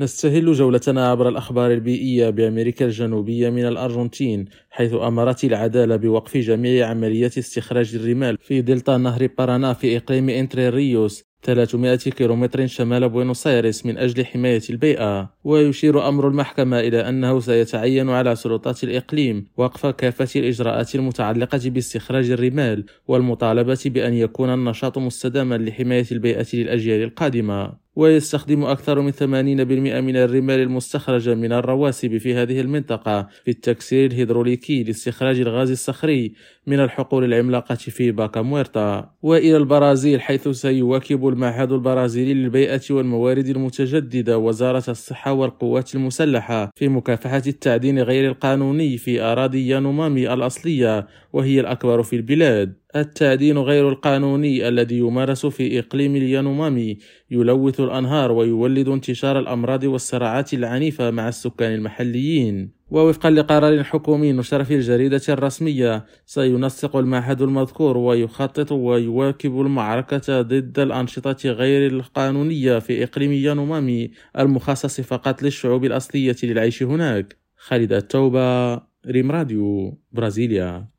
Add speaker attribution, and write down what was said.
Speaker 1: نستهل جولتنا عبر الأخبار البيئية بأمريكا الجنوبية من الأرجنتين حيث أمرت العدالة بوقف جميع عمليات استخراج الرمال في دلتا نهر بارانا في إقليم إنتري ريوس 300 كيلومتر شمال بوينوس آيرس من أجل حماية البيئة. ويشير أمر المحكمة إلى أنه سيتعين على سلطات الإقليم وقف كافة الإجراءات المتعلقة باستخراج الرمال والمطالبة بأن يكون النشاط مستداما لحماية البيئة للأجيال القادمة. ويستخدم أكثر من 80% من الرمال المستخرجة من الرواسب في هذه المنطقة في التكسير الهيدروليكي لاستخراج الغاز الصخري من الحقول العملاقة في باكا مويرتا. وإلى البرازيل حيث سيواكب المعهد البرازيلي للبيئة والموارد المتجددة وزارة الصحة والقوات المسلحة في مكافحة التعدين غير القانوني في أراضي يانومامي الأصلية وهي الأكبر في البلاد. التعدين غير القانوني الذي يمارس في إقليم اليانومامي يلوث الأنهار ويولد انتشار الأمراض والصراعات العنيفة مع السكان المحليين. ووفقا لقرار حكومي نشر في الجريدة الرسمية سينسق المعهد المذكور ويخطط ويواكب المعركة ضد الأنشطة غير القانونية في إقليم يانومامي المخصص فقط للشعوب الأصلية للعيش هناك. خالد التوبة ريم راديو برازيليا.